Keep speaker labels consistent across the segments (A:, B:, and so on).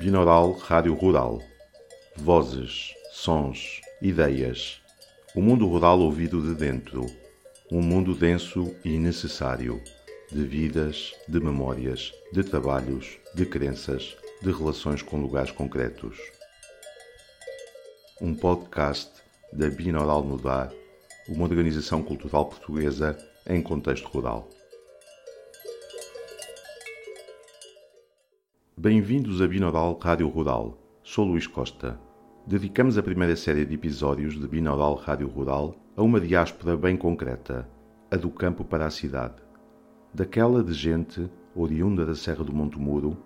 A: Binaural Rádio Rural. Vozes, sons, ideias. O mundo rural ouvido de dentro. Um mundo denso e necessário. De vidas, de memórias, de trabalhos, de crenças, de relações com lugares concretos. Um podcast da Binaural Mudar, uma organização cultural portuguesa em contexto rural. Bem-vindos a Binaural Rádio Rural. Sou Luís Costa. Dedicamos a primeira série de episódios de Binaural Rádio Rural a uma diáspora bem concreta, a do campo para a cidade. Daquela de gente oriunda da Serra do Monte Muro,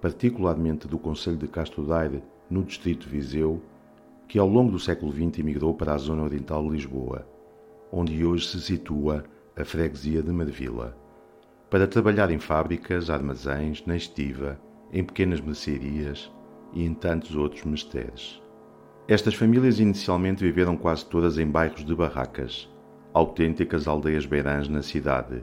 A: particularmente do Conselho de Castro Daire, no distrito de Viseu, que ao longo do século XX emigrou para a zona oriental de Lisboa, onde hoje se situa a freguesia de Marvila, para trabalhar em fábricas, armazéns, na estiva, em pequenas mercearias e em tantos outros mistérios. Estas famílias inicialmente viveram quase todas em bairros de barracas, autênticas aldeias beirãs na cidade,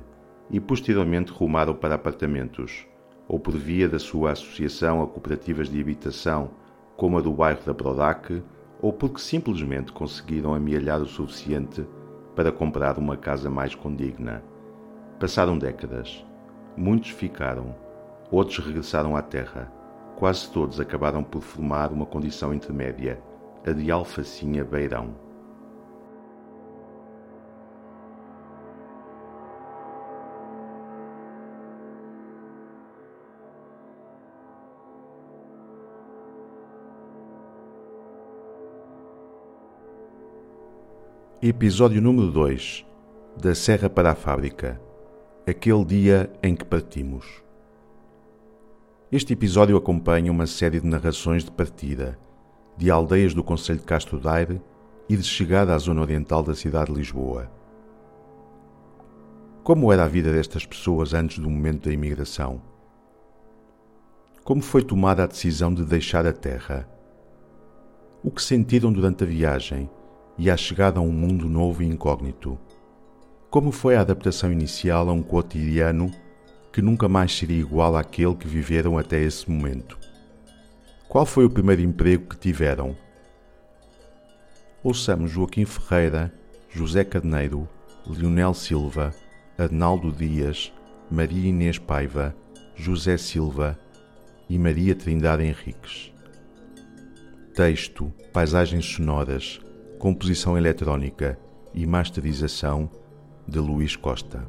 A: e posteriormente rumaram para apartamentos, ou por via da sua associação a cooperativas de habitação, como a do bairro da Prodac, ou porque simplesmente conseguiram amealhar o suficiente para comprar uma casa mais condigna. Passaram décadas. Muitos ficaram, Outros regressaram à Terra. Quase todos acabaram por formar uma condição intermédia, a de alfacinha beirão. Episódio número 2 Da Serra para a Fábrica Aquele dia em que partimos. Este episódio acompanha uma série de narrações de partida, de aldeias do Conselho de Castro Daire e de chegada à zona oriental da cidade de Lisboa. Como era a vida destas pessoas antes do momento da imigração? Como foi tomada a decisão de deixar a terra? O que sentiram durante a viagem e a chegada a um mundo novo e incógnito? Como foi a adaptação inicial a um cotidiano que nunca mais seria igual àquele que viveram até esse momento. Qual foi o primeiro emprego que tiveram? Ouçamos Joaquim Ferreira, José Carneiro, Leonel Silva, Arnaldo Dias, Maria Inês Paiva, José Silva e Maria Trindade Henriques. Texto, paisagens sonoras, composição eletrónica e masterização de Luís Costa.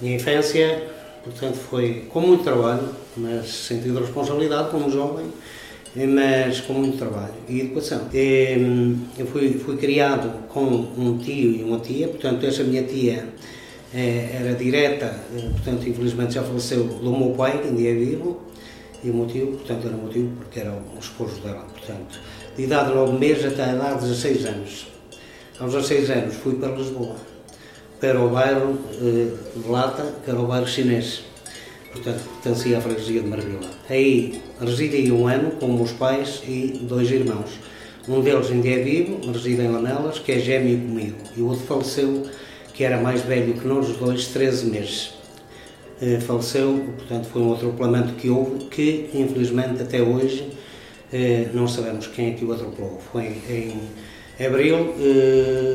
B: Minha infância, portanto, foi com muito trabalho, mas sentido de responsabilidade como jovem, mas com muito trabalho e educação. Eu fui, fui criado com um tio e uma tia, portanto, essa minha tia eh, era direta, eh, portanto, infelizmente já faleceu do meu pai, que ainda é vivo, e o meu tio, portanto, era o meu tio porque era o esposo dela, portanto, de idade de 9 meses até a idade de 16 anos. Aos 16 anos fui para Lisboa para o bairro eh, de Lata, que era o bairro chinês. Portanto, pertencia à freguesia de Marvila. Aí residi um ano com meus pais e dois irmãos. Um deles ainda é vivo, reside em Lamelas, que é gêmeo comigo. E o outro faleceu, que era mais velho que nós dois, 13 meses. Eh, faleceu, portanto, foi um atropelamento que houve, que infelizmente até hoje eh, não sabemos quem é que o atropelou. Foi em abril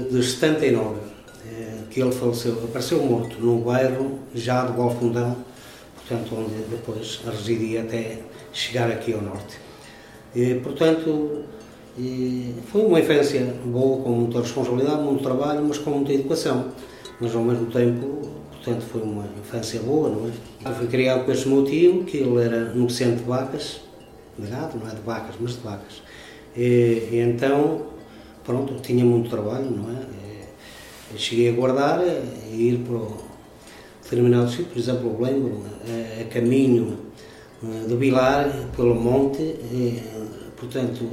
B: de 79 que ele faleceu, apareceu morto no bairro já de Golfundão, portanto, onde depois residia até chegar aqui ao norte. E, portanto, e foi uma infância boa, com muita responsabilidade, muito trabalho, mas com muita educação. Mas ao mesmo tempo, portanto, foi uma infância boa, não é? Eu fui criado com esse meu tio, que ele era negociante de vacas, de gado, não é de vacas, mas de vacas. E, e então, pronto, tinha muito trabalho, não é? Cheguei a guardar e ir para determinados sítios, por exemplo, lembro a, a caminho eh, do Vilar, pelo monte, e, portanto,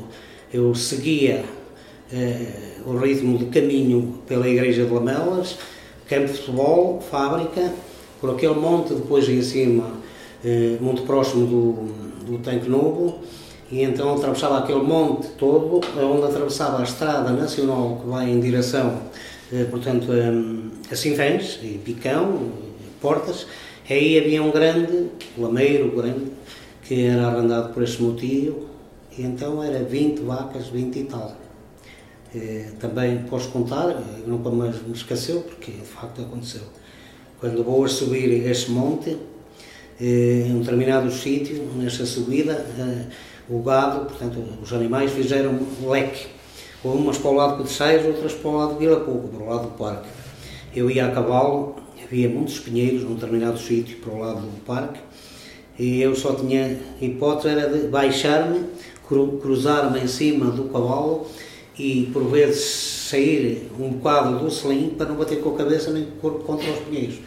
B: eu seguia eh, o ritmo de caminho pela Igreja de Lamelas, campo de futebol, fábrica, por aquele monte, depois em cima, eh, muito próximo do, do Tanque Novo, e então atravessava aquele monte todo, onde atravessava a estrada nacional que vai em direção, eh, portanto, a Sinfãs, e Picão, Portas, aí havia um grande lameiro, grande, que era arrendado por esse motivo, e então era 20 vacas, 20 e tal. Eh, também posso contar, nunca mais me esqueceu, porque de facto aconteceu. Quando vou a subir esse monte, eh, em um determinado sítio, nessa subida, o gado, portanto, os animais fizeram leque. Umas para o lado de Sais, outras para o lado de Vila Pouco, para o lado do parque. Eu ia a cavalo, havia muitos pinheiros num determinado sítio para o lado do parque, e eu só tinha hipótese era de baixar-me, cruzar-me em cima do cavalo e por vezes sair um bocado do selim para não bater com a cabeça nem com o corpo contra os pinheiros.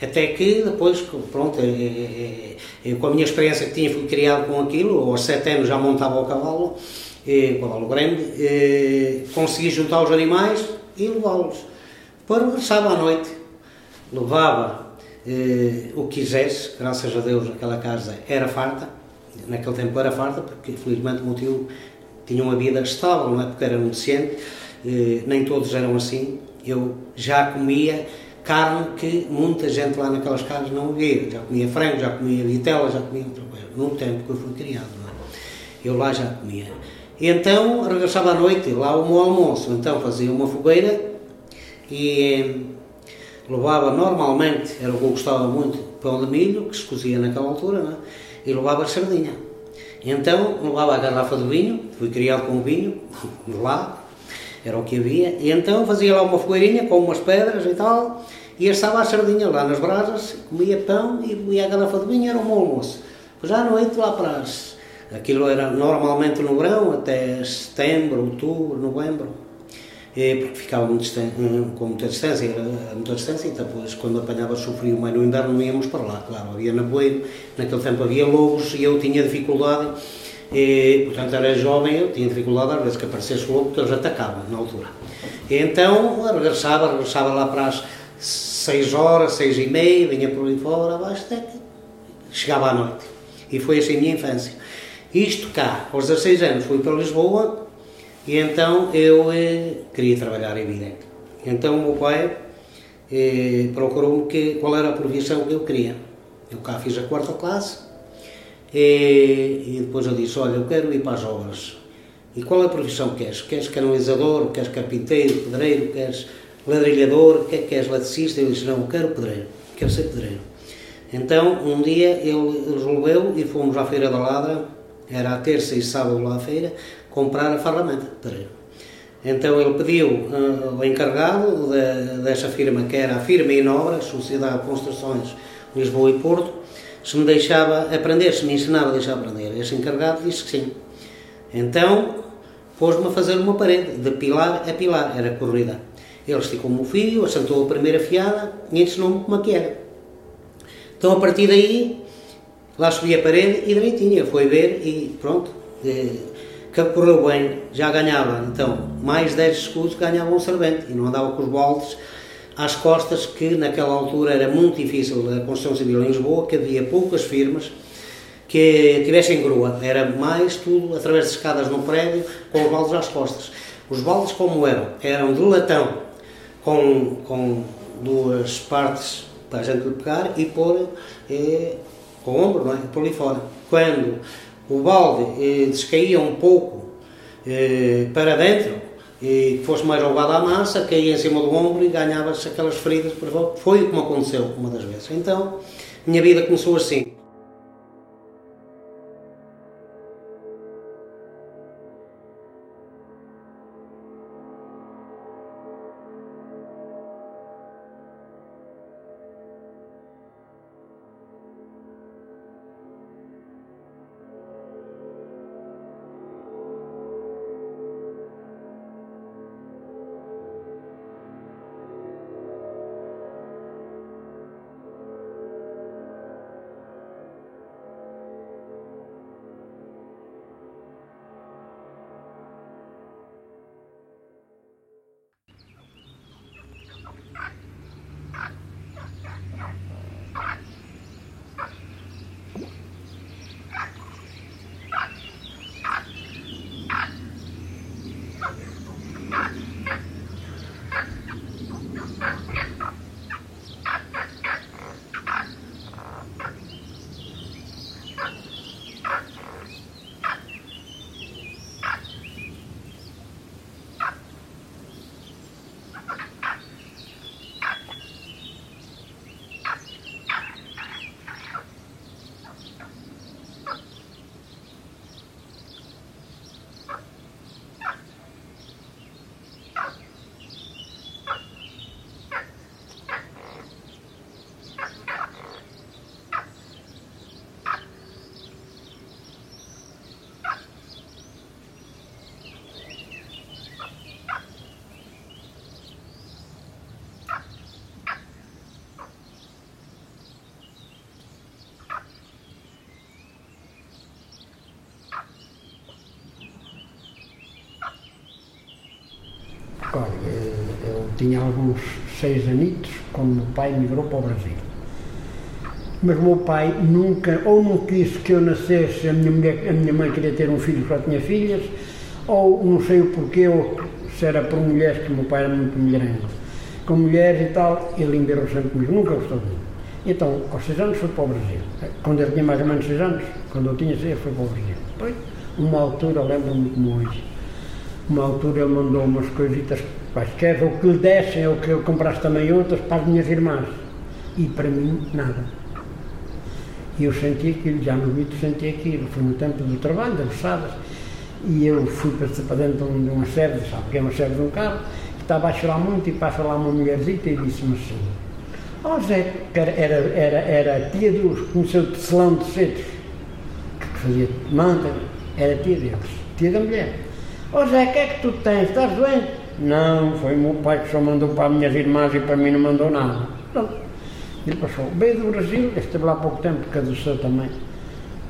B: Até que depois, pronto, é, é, é, eu, com a minha experiência que tinha, fui criado com aquilo, aos sete anos já montava o cavalo, o cavalo grande, consegui juntar os animais e levá-los. Depois regressava à noite, levava o que quisesse, graças a Deus aquela casa era farta, naquele tempo era farta, porque felizmente o meu tio tinha uma vida estável, não é? Porque era um deficiente, nem todos eram assim. Eu já comia carne que muita gente lá naquelas casas não via. Já comia frango, já comia vitela, já comia outra coisa. No tempo que eu fui criado, não é? Eu lá já comia. E então regressava à noite, lá o meu almoço. Então fazia uma fogueira e levava normalmente, era o que eu gostava muito, pão de milho, que se cozia naquela altura, não é? e levava sardinha. Então levava a garrafa de vinho, fui criado com vinho, lá, era o que havia, e então fazia lá uma fogueirinha com umas pedras e tal, e estava a sardinha lá nas brasas, comia pão e bebia a garrafa de vinho, era o meu almoço. Pois à noite lá para as... Aquilo era normalmente no verão, até setembro, outubro, novembro, e porque ficava muito com muita distância, era muita distância, e depois quando apanhava o frio mais no inverno não íamos para lá, claro, havia nevoeiro, naquele tempo havia lobos e eu tinha dificuldade e, portanto, era jovem, eu tinha dificuldade às vezes que aparecesse lobo, porque eles atacavam na altura. E então, regressava, regressava lá para as seis horas, seis e meia, vinha por ali fora, abaixo, até que chegava à noite. E foi assim a minha infância. Isto cá, aos 16 anos, fui para Lisboa e então eu eh, queria trabalhar, evidente. Então o meu pai eh, procurou-me qual era a profissão que eu queria. Eu cá fiz a quarta classe, e, e, depois eu disse, olha, eu quero ir para as obras. E qual é a profissão que queres? Queres canalizador, queres carpinteiro, pedreiro, queres ladrilhador, quer queres eletricista? Eu disse, não, eu quero pedreiro, quero ser pedreiro. Então, um dia ele resolveu e fomos à Feira da Ladra, era a terça e sábado lá à feira, comprar a ferramenta. Então ele pediu uh, o encarregado de, dessa firma, que era a Firma Inobra, Sociedade de Construções Lisboa e Porto, se me deixava aprender, se me ensinava a deixar aprender. Esse encarregado disse que sim. Então, pôs-me a fazer uma parede, de pilar a pilar, era corrida. Ele esticou-me o fio, assentou a primeira fiada e ensinou-me como é que era. Então, a partir daí, lá subi a parede e direitinho, foi ver e pronto, que correu bem, já ganhava, então, mais 10 escudos ganhava um servente e não andava com os baldes às costas, que naquela altura era muito difícil a construção civil em Lisboa, que havia poucas firmas que tivessem grua, era mais tudo através de escadas no prédio, com os baldes às costas. Os baldes como eram? Eram de latão, com, com duas partes para a gente pegar e pôr eh, com o ombro, não é? por ali fora. Quando o balde eh, descaía um pouco eh, para dentro, e fosse mais jogada à massa, caía em cima do ombro e ganhava-se aquelas feridas por. Foi o que me aconteceu uma das vezes. Então, minha vida começou assim.
C: Olha, eu tinha alguns seis anitos quando meu pai migrou para o Brasil. Mas meu pai nunca, ou não quis que eu nascesse, a minha, mulher, a minha mãe queria ter um filho, só tinha filhas, ou não sei o porquê, ou se era por mulheres, que meu pai era muito mulherengo. Com mulheres e tal, ele embirrou sempre comigo, nunca gostou de mim. Então, aos seis anos foi para o Brasil. Quando ele tinha mais ou menos seis anos, quando eu tinha seis, foi para o Brasil. Depois, uma altura, lembro-me como hoje, uma altura ele mandou umas coisitas quaisquer, ou que lhe dessem, ou que eu comprasse também outras para as minhas irmãs. E para mim, nada. E eu senti aquilo, já no mito senti aquilo. Foi no tempo do trabalho, das beçadas. E eu fui para dentro de uma sede, sabe que é uma sede de um carro, que estava a chorar muito e passa lá uma mulherzita e disse-me assim, ó oh, Zé, que era, era, era, tia dos, conheceu tecelão de cedos, que fazia manta, era tia deles, tia da mulher. Oh, Zé, o que é que tu tens? Estás doente? Não, foi o meu pai que só mandou para as minhas irmãs e para mim não mandou nada. Pronto. Ele passou. Veio do Brasil, esteve lá há pouco tempo, caduceu também.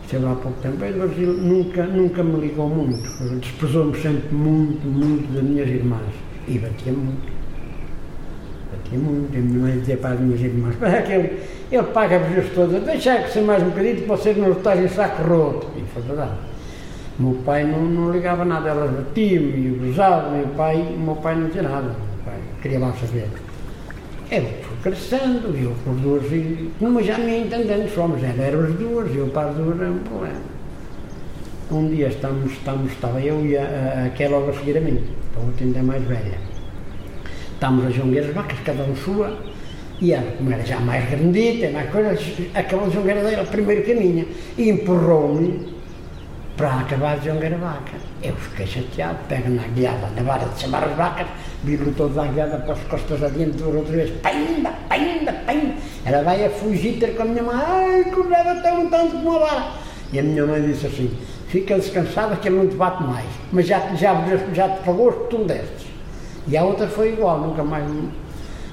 C: Esteve lá há pouco tempo. Veio do Brasil, nunca, nunca me ligou muito. Desprezou-me sempre muito, muito das minhas irmãs. E batia muito. Batia muito. E minha mãe dizia para as minhas irmãs: para aquele, ele paga-vos todas, deixa que ser mais um bocadinho para vocês não estarem saco roto. E foi verdade. Meu pai não, não ligava nada, elas batiam-me e gozavam, meu pai, o meu pai não tinha nada, meu pai queria lá saber. Eu fui crescendo, eu por duas, e, mas já me entendendo só, mas eram as duas, eu para as duas era um problema. Um dia estamos, estamos, estava eu e a, a, que é logo a seguir a mim, a outra ainda mais velha. Estávamos a jonguear as vacas, cada um sua, e ela, como era já mais grandita, mais coisa, aquela jongueira primeiro caminha, e empurrou-me para acabar de jongar a vaca. Eu fiquei chateado, pego na guiada, na vara de chamar as vacas, viro toda a guiada para as costas adiante, por outra vez, painda, painda, painda. Ela vai a fugir ter com a minha mãe, ai, correva tão tanto como a vara. E a minha mãe disse assim, fica descansada que ele não te bate mais, mas já, já, já te pagou os que tu destes. E a outra foi igual, nunca mais...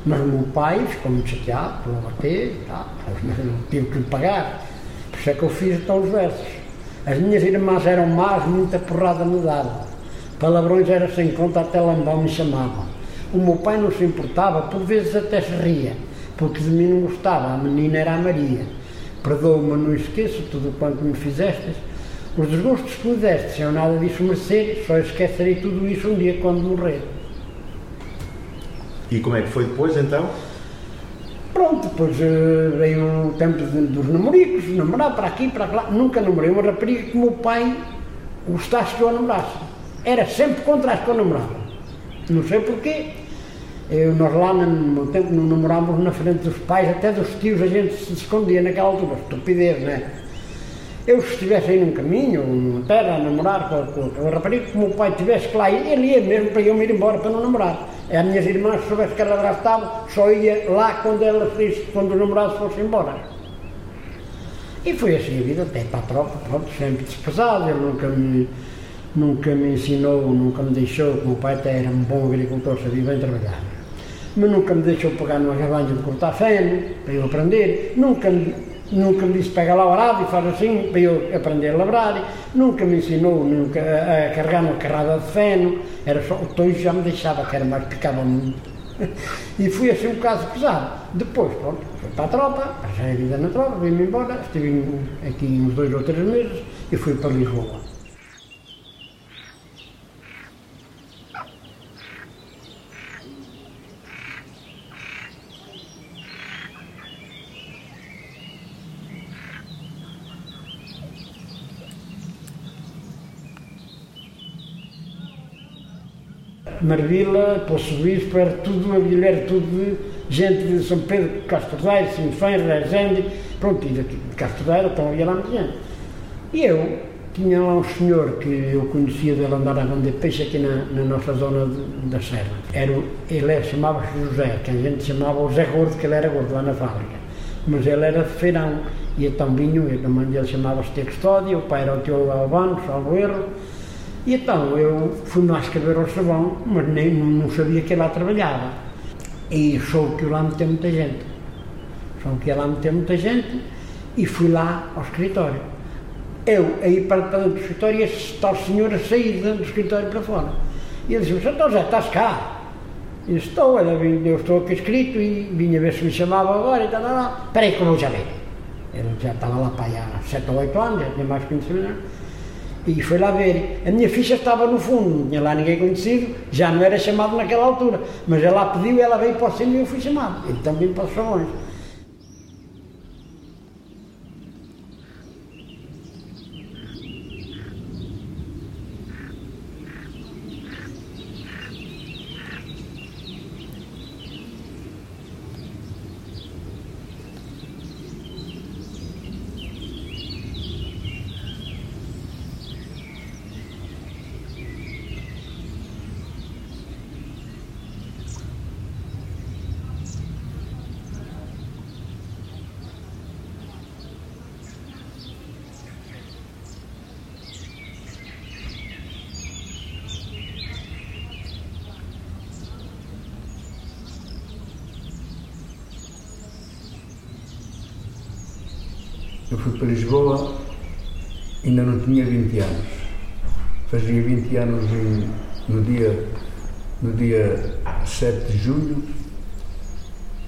C: Mas o meu pai ficou muito chateado por bater, tá, mas tive que lhe pagar. Por isso é que eu fiz então os versos. As minhas irmãs eram más, muita porrada me davam. Palavrões era sem conta, até lambão me chamavam. O meu pai não se importava, por vezes até se ria, porque de mim não gostava, a menina era a Maria. Perdoa-me, não esqueço tudo quanto me fizestes. Os desgostos que me destes, eu nada disso merecer, só esquecerei tudo isso um dia quando morrer.
A: E como é que foi depois então?
C: Pronto, depois uh, veio o tempo dos namoricos, namorar para aqui, para lá. Nunca namorei uma rapariga que o meu pai gostasse que eu namorasse. Era sempre contra as que eu namorava. Não sei porquê. Eu, nós lá no meu tempo não namorávamos na frente dos pais, até dos tios a gente se escondia naquela altura. Estupidez, não é? Eu se estivesse aí num caminho, numa terra, a namorar com, com, com a rapariga, que o meu pai tivesse que lá ir, ele ia mesmo para eu me ir embora para não namorar. As minhas irmãs, se soubesse que ela lá estava, só ia lá quando, ela, quando os namorados fossem embora. E foi assim a vida, até para a tropa, pronto, sempre despesado, ele nunca me, nunca me ensinou, nunca me deixou, o meu pai até era um bom agricultor, sabia bem trabalhar. Mas nunca me deixou pegar numa gavanha de cortar feno, para eu aprender, nunca me nunca me disse pega lá o arado e faz assim para eu aprender a labrar, nunca me ensinou nunca a, carregar uma carrada de feno, era só o tojo já me deixava, que era mais picava muito. e fui assim um caso pesado. Depois, pronto, fui para a tropa, passei a vida na tropa, vim-me embora, estive aqui uns dois ou três meses e fui para Lisboa. Marvila, Poço Bispo, era tudo, aquilo era tudo de gente de São Pedro, Castro Daire, Sinfém, Rezende, pronto, e daqui de Castro então havia lá gente. E eu tinha lá um senhor que eu conhecia dele andar a vender peixe aqui na, na nossa zona de, da Serra. Era, ele chamava-se José, que a gente chamava o Gordo, que ele era gordo lá na fábrica. Mas ele era de feirão, e então vinho, e a mãe dele chamava-se Custódia, o pai era o tio Albano, salvo erro, e então eu fui lá escrever ao sabão, mas nem, não sabia que lá trabalhava. E soube que lá meteu muita gente. Soube que lá meteu muita gente e fui lá ao escritório. Eu, aí para, dentro do escritório, e esse tal senhor a sair do escritório para fora. E ele disse, então já estás cá? E estou, ela vinha, eu estou aqui escrito e vinha ver se me chamava agora e tal, tal, tal. Espera aí que eu já ver. Ele já estava lá para aí há 7 ou 8 anos, já tinha mais conhecimento. E foi lá ver. A minha ficha estava no fundo, não tinha lá ninguém conhecido, já não era chamado naquela altura. Mas ela pediu, ela veio para o cima e eu fui chamado. Ele também para os.
D: Fui para Lisboa, ainda não tinha 20 anos. Fazia 20 anos em, no, dia, no dia 7 de julho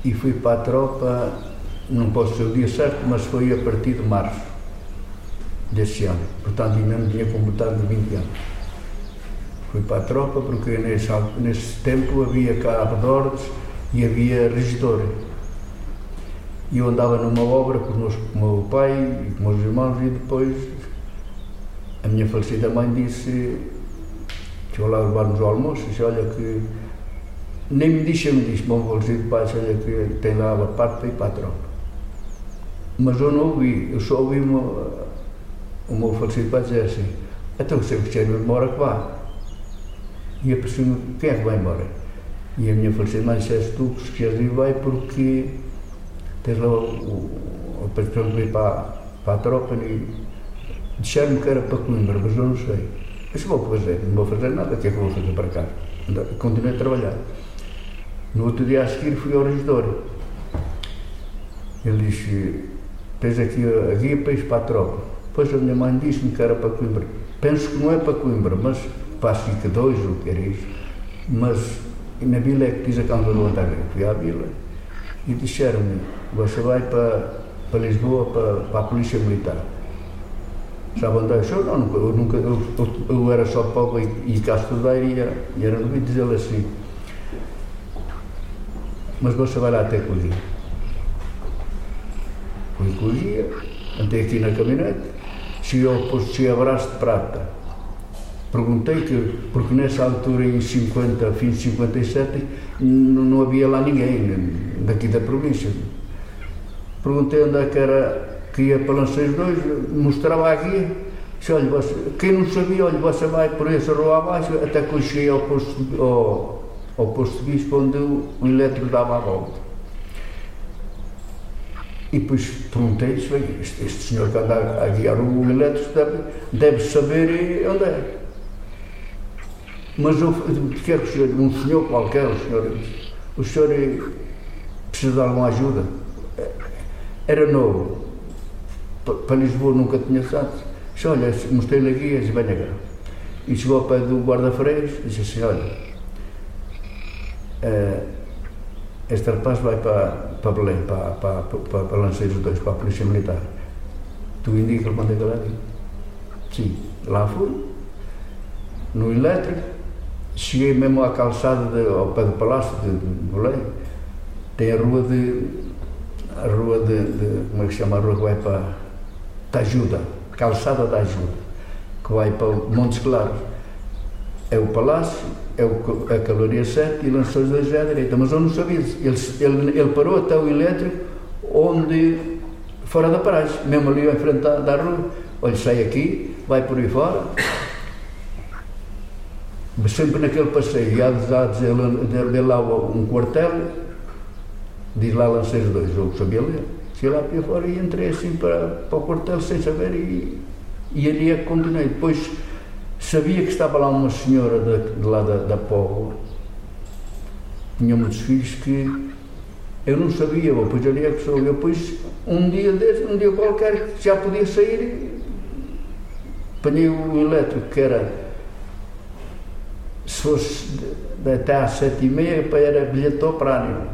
D: e fui para a tropa, não posso ser o dia certo, mas foi a partir de março desse ano. Portanto, ainda não tinha completado 20 anos. Fui para a tropa porque nesse, nesse tempo havia cá abdores e havia regidores e eu andava numa obra com, com o meu pai e com os meus irmãos e depois a minha falecida mãe disse, chegou lá levar-nos ao almoço, disse, olha que nem me disse, me disse, bom falecido pai, olha que tem lá a parte para ir para a tropa. Mas eu não ouvi, eu só ouvi o meu falecido pai dizer assim, então quiser ir embora que vá. E pensei, quem é que vai embora? E a minha falecida mãe disse, tu se quiseres ir vai porque lá o, o, o ir para, para a tropa e disseram-me que era para Coimbra, mas eu não sei. Disse, vou fazer, não vou fazer nada, o que é que vou fazer para cá? Continuei a trabalhar. No outro dia a seguir fui ao regidor. Ele disse, tens aqui a, guia para ir para a tropa. Depois a minha mãe disse-me que era para Coimbra. Penso que não é para Coimbra, mas para a dois ou o que era isso. Mas na vila é que diz a causa do Antagrego. Fui à vila disseram-me, você vai para, para Lisboa, para, para a Polícia Militar. Sabe onde é? Eu, não, eu, nunca, eu, eu, era só pobre e, e cá estudar e era, e era no dizer assim. Mas você vai lá até Cogia. Fui Cogia, andei aqui na caminhonete, cheguei ao posto de Abraço de Prata. Perguntei que, porque nessa altura, em 50, fim de 57, não, não havia lá ninguém daqui da província. Perguntei onde é que era que ia para Lanceiros 2, mostrava a guia. Disse, olha, você, quem não sabia, olha, você vai por essa rua abaixo, até que eu cheguei ao posto, ao, ao posto de bispo onde o, o elétrico dava a volta. E depois perguntei este, este senhor que anda a guiar o elétrico deve, deve saber onde é. Mas eu quero que um senhor qualquer, o senhor, o senhor precisa de alguma ajuda. Era novo. Para Lisboa nunca tinha estado. Disse, olha, mostrei-lhe a guia e disse, venha cá. E chegou ao pé do guarda-freios e disse assim, olha, uh, este rapaz vai para, para Belém, para, para, para, para Lanceiros 2, para a Polícia Militar. Tu indica-lhe quando é que ela Sim, lá fui, no elétrico, cheguei mesmo à calçada, de, ao pé do Palácio de, Belém, tem a rua de a rua de, de, como é que chama a rua que vai para da Ajuda, Calçada da Ajuda, que vai para Montes Claros. É o Palácio, é o, a Caloria 7 e lançou os dois à direita, mas eu não sabia. Ele, ele, ele parou até o elétrico, onde, fora da paragem, mesmo ali em frente da, da rua. Olha, sai aqui, vai por aí fora, sempre naquele passeio, e há de dizer lá um quartel, diz lá Lanceiros 2, eu sabia ler. Cheguei lá para fora e entrei assim para, para o quartel sem saber e, e ali é que continuei. Depois sabia que estava lá uma senhora de, de lá da, da Póvoa, tinha muitos filhos que eu não sabia, pois ali é que sou eu. Depois, um dia desse, um dia qualquer, já podia sair, apanhei o elétrico que era fosse de, até às sete e meia era bilhete operário.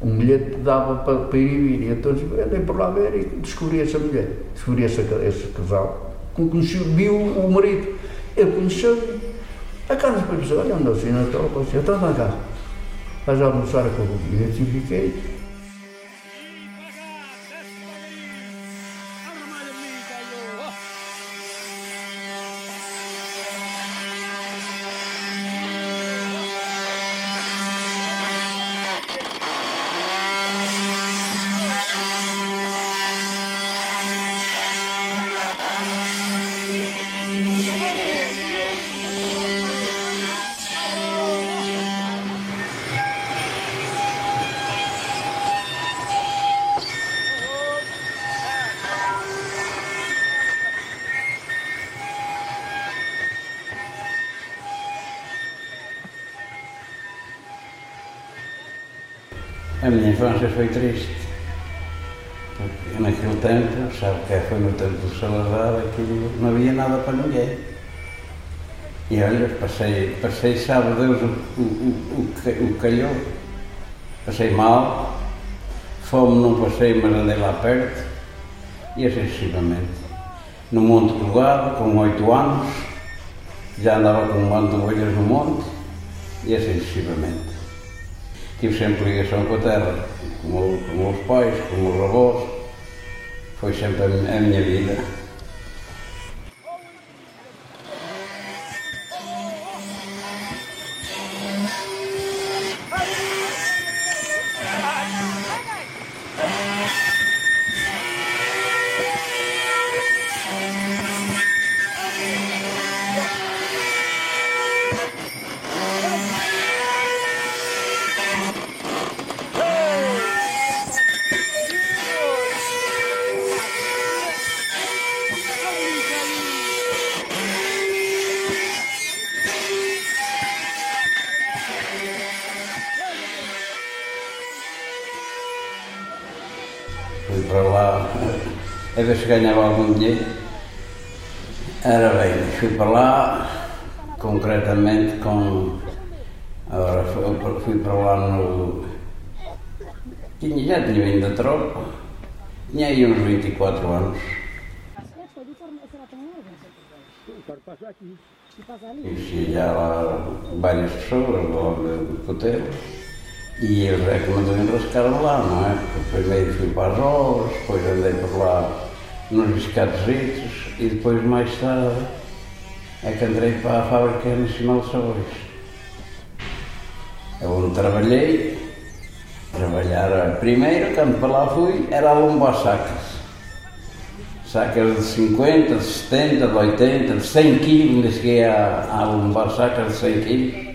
D: Um bilhete dava para, para ir e vir. E então andei por lá ver e descobri essa mulher, descobri esse, esse casal. Conheci, viu o marido. Ele conheceu a depois disse, olha, andou assim na tua eu estou na casa. Vais almoçar com o identifiquei
E: A minha infância foi triste. Porque naquele tempo, sabe que foi no tempo do Salazar, aquilo não havia nada para ninguém. E olha, passei, passei sabe Deus, o, o, o, o calhou. Passei mal, fome não passei, mas andei lá perto, e sucessivamente. No Monte Colgado, com oito anos, já andava com um bando de ovelhas no monte, e sucessivamente tive sempre ligação com a terra, com, com meus pais, com meus avós, foi sempre a minha vida. Se ganhava algum dinheiro. Era bem, fui para lá, concretamente com. Agora fui para lá no. Tinha, já tinha vindo da tropa, tinha aí uns 24 anos. Conheci já lá várias pessoas, logo do puteiro. E eles é que mandou enrascar lá, não é? Porque primeiro fui para as obras, depois andei por lá nos biscatositos e depois mais tarde é que entrei para a Fábrica Nacional de Sabores. É onde trabalhei, trabalhar primeiro, quando para lá fui, era a lombar sacas. Sacas de 50, de 70, de 80, de 100 quilos, ainda cheguei a, a lombar sacas de 100 quilos.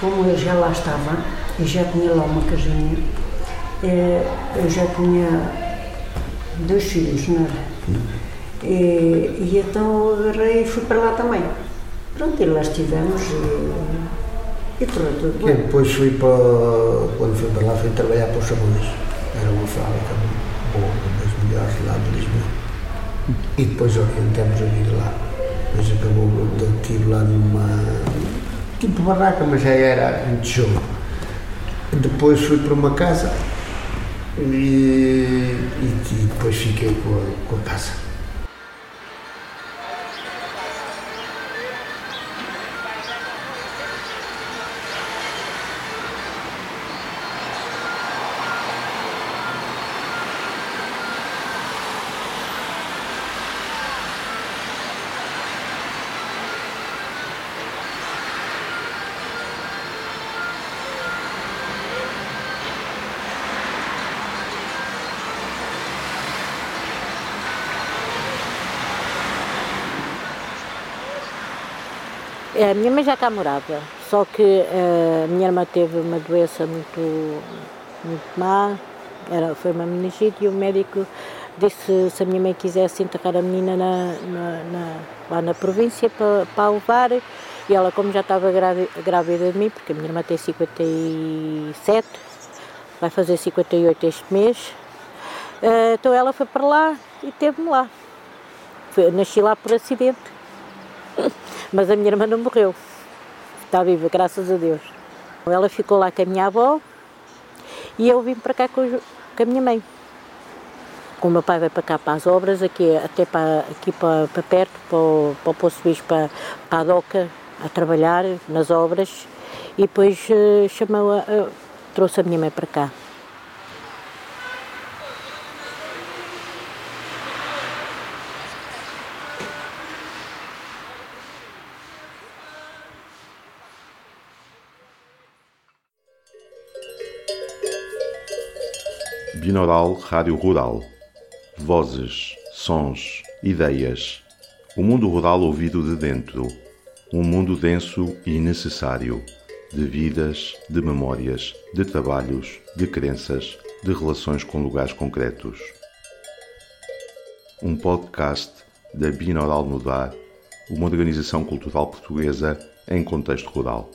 F: Como eu já lá estava, eu já tinha lá uma casinha, eh, eu já tinha dois filhos, não era? E, e então agarrei e fui para lá também. Pronto, e lá estivemos e, e correu tudo bem.
C: depois fui para, quando fui para lá, fui trabalhar para os sabores. Era uma fábrica boa, uma das melhores lá de Lisboa. E depois orientamos a vir lá. Depois acabou, eu estive lá numa tipo barraca, mas já era em tijolo. Depois fui para uma casa e, e, e depois fiquei com a, com a casa.
G: É, a minha mãe já cá morava, só que uh, a minha irmã teve uma doença muito, muito má, era, foi uma meningite e o médico disse se a minha mãe quisesse enterrar a menina na, na, na, lá na província para, para levar e ela como já estava grávida de mim, porque a minha irmã tem 57, vai fazer 58 este mês, uh, então ela foi para lá e teve-me lá. Nasci lá por acidente, mas a minha irmã não morreu, está viva, graças a Deus. Ela ficou lá com a minha avó e eu vim para cá com, com a minha mãe. O meu pai vai para cá para as obras, aqui, até para, aqui para, para perto, para o, para o Poço Bicho, para, para a Doca, a trabalhar nas obras e depois uh, chamou a, uh, trouxe a minha mãe para cá.
A: Binaural Rádio Rural. Vozes, sons, ideias. O mundo rural ouvido de dentro. Um mundo denso e necessário. De vidas, de memórias, de trabalhos, de crenças, de relações com lugares concretos. Um podcast da Binaural Mudar, uma organização cultural portuguesa em contexto rural.